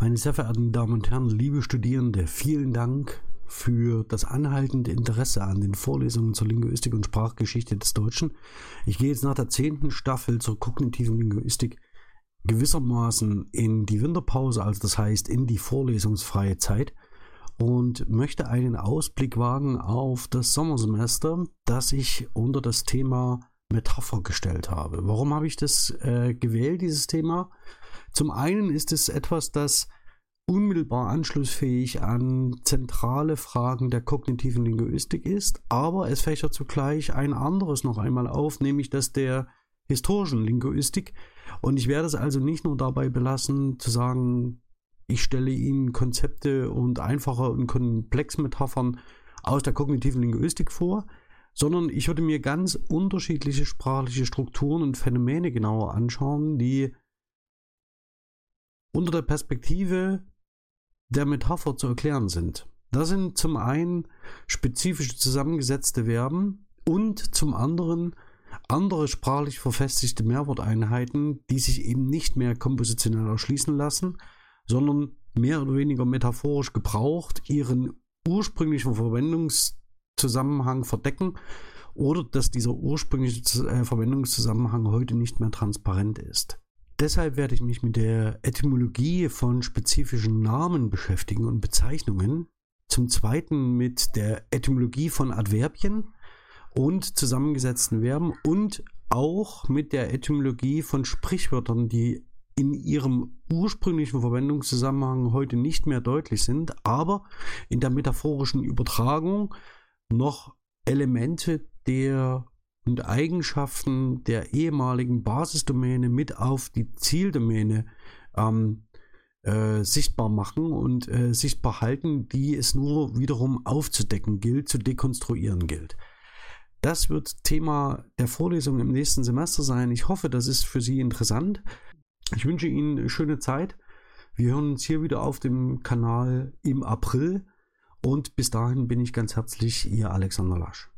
Meine sehr verehrten Damen und Herren, liebe Studierende, vielen Dank für das anhaltende Interesse an den Vorlesungen zur Linguistik und Sprachgeschichte des Deutschen. Ich gehe jetzt nach der zehnten Staffel zur kognitiven Linguistik gewissermaßen in die Winterpause, also das heißt in die vorlesungsfreie Zeit und möchte einen Ausblick wagen auf das Sommersemester, das ich unter das Thema Metapher gestellt habe. Warum habe ich das äh, gewählt, dieses Thema? Zum einen ist es etwas, das unmittelbar anschlussfähig an zentrale Fragen der kognitiven Linguistik ist, aber es fächert zugleich ein anderes noch einmal auf, nämlich das der historischen Linguistik. Und ich werde es also nicht nur dabei belassen, zu sagen, ich stelle Ihnen Konzepte und einfache und komplexe Metaphern aus der kognitiven Linguistik vor, sondern ich würde mir ganz unterschiedliche sprachliche Strukturen und Phänomene genauer anschauen, die unter der Perspektive der Metapher zu erklären sind. Das sind zum einen spezifisch zusammengesetzte Verben und zum anderen andere sprachlich verfestigte Mehrworteinheiten, die sich eben nicht mehr kompositionell erschließen lassen, sondern mehr oder weniger metaphorisch gebraucht ihren ursprünglichen Verwendungszusammenhang verdecken oder dass dieser ursprüngliche äh, Verwendungszusammenhang heute nicht mehr transparent ist. Deshalb werde ich mich mit der Etymologie von spezifischen Namen beschäftigen und Bezeichnungen. Zum zweiten mit der Etymologie von Adverbien und zusammengesetzten Verben und auch mit der Etymologie von Sprichwörtern, die in ihrem ursprünglichen Verwendungszusammenhang heute nicht mehr deutlich sind, aber in der metaphorischen Übertragung noch Elemente der und Eigenschaften der ehemaligen Basisdomäne mit auf die Zieldomäne ähm, äh, sichtbar machen und äh, sichtbar halten, die es nur wiederum aufzudecken gilt, zu dekonstruieren gilt. Das wird Thema der Vorlesung im nächsten Semester sein. Ich hoffe, das ist für Sie interessant. Ich wünsche Ihnen schöne Zeit. Wir hören uns hier wieder auf dem Kanal im April und bis dahin bin ich ganz herzlich Ihr Alexander Lasch.